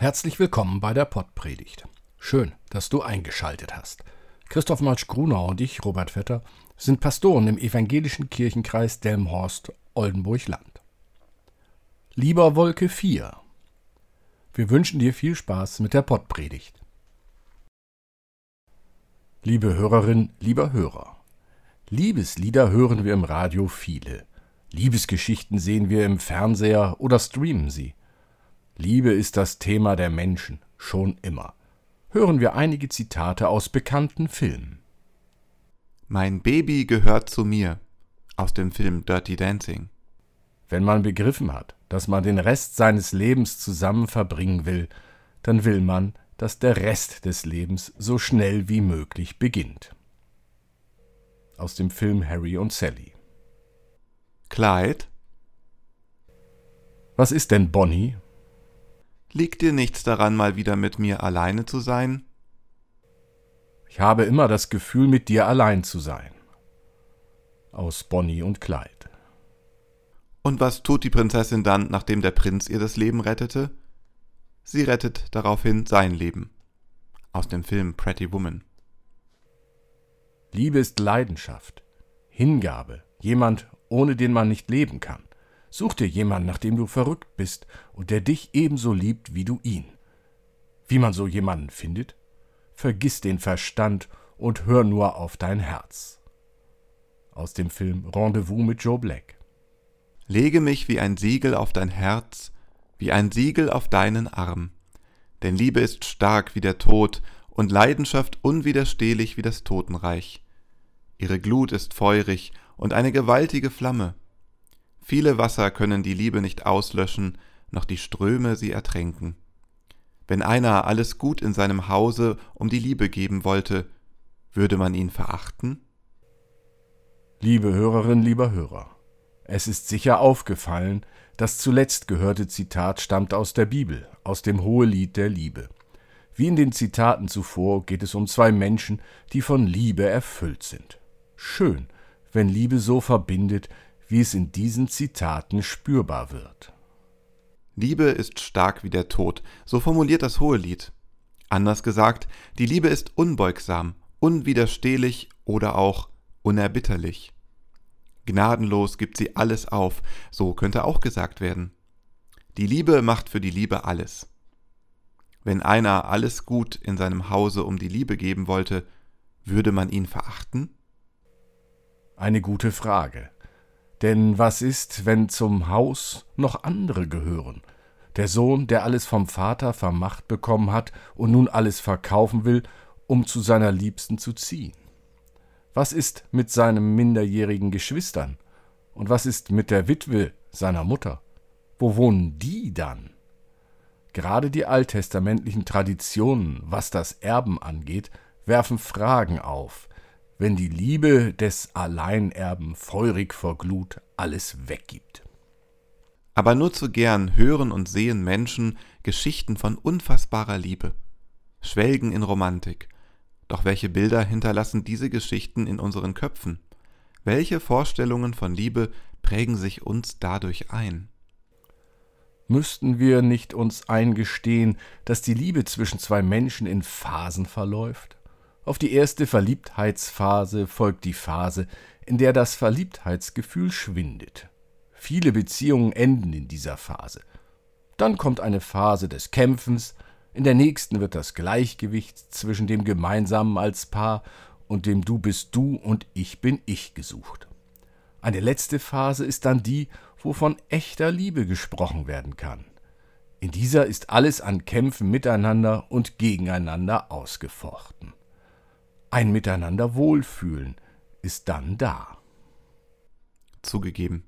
Herzlich willkommen bei der Pottpredigt. Schön, dass du eingeschaltet hast. Christoph Matsch Grunau und ich, Robert Vetter, sind Pastoren im evangelischen Kirchenkreis Delmhorst, Oldenburg-Land. Lieber Wolke 4. Wir wünschen dir viel Spaß mit der Pottpredigt. Liebe Hörerin, lieber Hörer. Liebeslieder hören wir im Radio viele. Liebesgeschichten sehen wir im Fernseher oder streamen sie. Liebe ist das Thema der Menschen, schon immer. Hören wir einige Zitate aus bekannten Filmen. Mein Baby gehört zu mir aus dem Film Dirty Dancing. Wenn man begriffen hat, dass man den Rest seines Lebens zusammen verbringen will, dann will man, dass der Rest des Lebens so schnell wie möglich beginnt. Aus dem Film Harry und Sally. Clyde? Was ist denn Bonnie? Liegt dir nichts daran, mal wieder mit mir alleine zu sein? Ich habe immer das Gefühl, mit dir allein zu sein. Aus Bonnie und Clyde. Und was tut die Prinzessin dann, nachdem der Prinz ihr das Leben rettete? Sie rettet daraufhin sein Leben. Aus dem Film Pretty Woman. Liebe ist Leidenschaft, Hingabe, jemand, ohne den man nicht leben kann. Such dir jemanden, nach dem du verrückt bist und der dich ebenso liebt wie du ihn. Wie man so jemanden findet? Vergiss den Verstand und hör nur auf dein Herz. Aus dem Film Rendezvous mit Joe Black. Lege mich wie ein Siegel auf dein Herz, wie ein Siegel auf deinen Arm. Denn Liebe ist stark wie der Tod und Leidenschaft unwiderstehlich wie das Totenreich. Ihre Glut ist feurig und eine gewaltige Flamme. Viele Wasser können die Liebe nicht auslöschen, noch die Ströme sie ertränken. Wenn einer alles Gut in seinem Hause um die Liebe geben wollte, würde man ihn verachten? Liebe Hörerin, lieber Hörer, es ist sicher aufgefallen, das zuletzt gehörte Zitat stammt aus der Bibel, aus dem Hohelied der Liebe. Wie in den Zitaten zuvor geht es um zwei Menschen, die von Liebe erfüllt sind. Schön, wenn Liebe so verbindet, wie es in diesen Zitaten spürbar wird. Liebe ist stark wie der Tod, so formuliert das Hohelied. Anders gesagt, die Liebe ist unbeugsam, unwiderstehlich oder auch unerbitterlich. Gnadenlos gibt sie alles auf, so könnte auch gesagt werden. Die Liebe macht für die Liebe alles. Wenn einer alles gut in seinem Hause um die Liebe geben wollte, würde man ihn verachten? Eine gute Frage. Denn was ist, wenn zum Haus noch andere gehören? Der Sohn, der alles vom Vater vermacht bekommen hat und nun alles verkaufen will, um zu seiner Liebsten zu ziehen. Was ist mit seinen minderjährigen Geschwistern? Und was ist mit der Witwe seiner Mutter? Wo wohnen die dann? Gerade die alttestamentlichen Traditionen, was das Erben angeht, werfen Fragen auf, wenn die Liebe des Alleinerben feurig vor Glut alles weggibt. Aber nur zu gern hören und sehen Menschen Geschichten von unfassbarer Liebe, schwelgen in Romantik. Doch welche Bilder hinterlassen diese Geschichten in unseren Köpfen? Welche Vorstellungen von Liebe prägen sich uns dadurch ein? Müssten wir nicht uns eingestehen, dass die Liebe zwischen zwei Menschen in Phasen verläuft? Auf die erste Verliebtheitsphase folgt die Phase, in der das Verliebtheitsgefühl schwindet. Viele Beziehungen enden in dieser Phase. Dann kommt eine Phase des Kämpfens, in der nächsten wird das Gleichgewicht zwischen dem Gemeinsamen als Paar und dem Du bist du und ich bin ich gesucht. Eine letzte Phase ist dann die, wo von echter Liebe gesprochen werden kann. In dieser ist alles an Kämpfen miteinander und gegeneinander ausgefochten. Ein Miteinander wohlfühlen ist dann da. Zugegeben,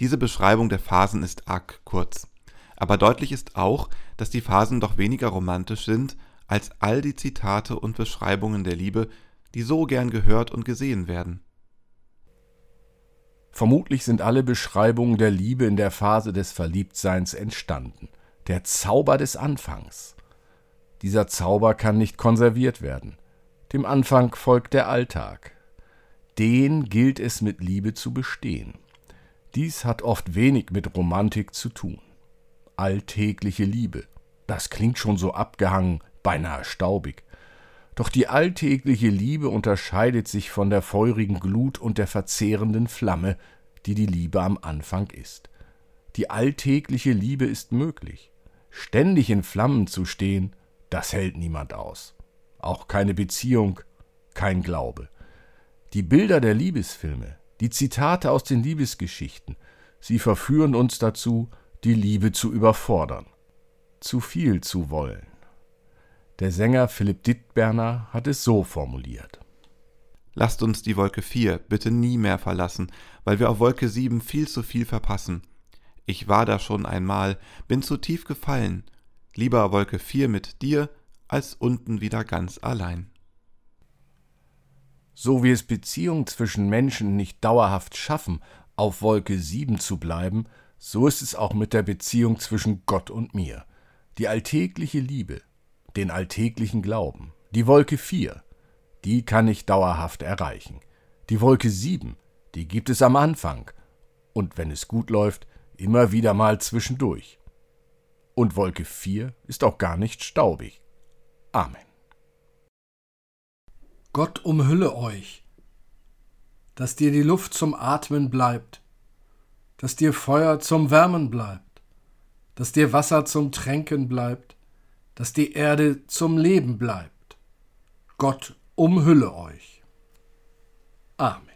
diese Beschreibung der Phasen ist arg kurz. Aber deutlich ist auch, dass die Phasen doch weniger romantisch sind als all die Zitate und Beschreibungen der Liebe, die so gern gehört und gesehen werden. Vermutlich sind alle Beschreibungen der Liebe in der Phase des Verliebtseins entstanden. Der Zauber des Anfangs. Dieser Zauber kann nicht konserviert werden. Dem Anfang folgt der Alltag. Den gilt es mit Liebe zu bestehen. Dies hat oft wenig mit Romantik zu tun. Alltägliche Liebe, Das klingt schon so abgehangen, beinahe staubig. Doch die alltägliche Liebe unterscheidet sich von der feurigen Glut und der verzehrenden Flamme, die die Liebe am Anfang ist. Die alltägliche Liebe ist möglich. Ständig in Flammen zu stehen, das hält niemand aus. Auch keine Beziehung, kein Glaube. Die Bilder der Liebesfilme, die Zitate aus den Liebesgeschichten, sie verführen uns dazu, die Liebe zu überfordern, zu viel zu wollen. Der Sänger Philipp Dittberner hat es so formuliert. Lasst uns die Wolke 4 bitte nie mehr verlassen, weil wir auf Wolke 7 viel zu viel verpassen. Ich war da schon einmal, bin zu tief gefallen. Lieber Wolke 4 mit dir, als unten wieder ganz allein. So wie es Beziehungen zwischen Menschen nicht dauerhaft schaffen, auf Wolke 7 zu bleiben, so ist es auch mit der Beziehung zwischen Gott und mir. Die alltägliche Liebe, den alltäglichen Glauben. Die Wolke 4, die kann ich dauerhaft erreichen. Die Wolke 7, die gibt es am Anfang und wenn es gut läuft, immer wieder mal zwischendurch. Und Wolke 4 ist auch gar nicht staubig. Amen. Gott umhülle euch, dass dir die Luft zum Atmen bleibt, dass dir Feuer zum Wärmen bleibt, dass dir Wasser zum Tränken bleibt, dass die Erde zum Leben bleibt. Gott umhülle euch. Amen.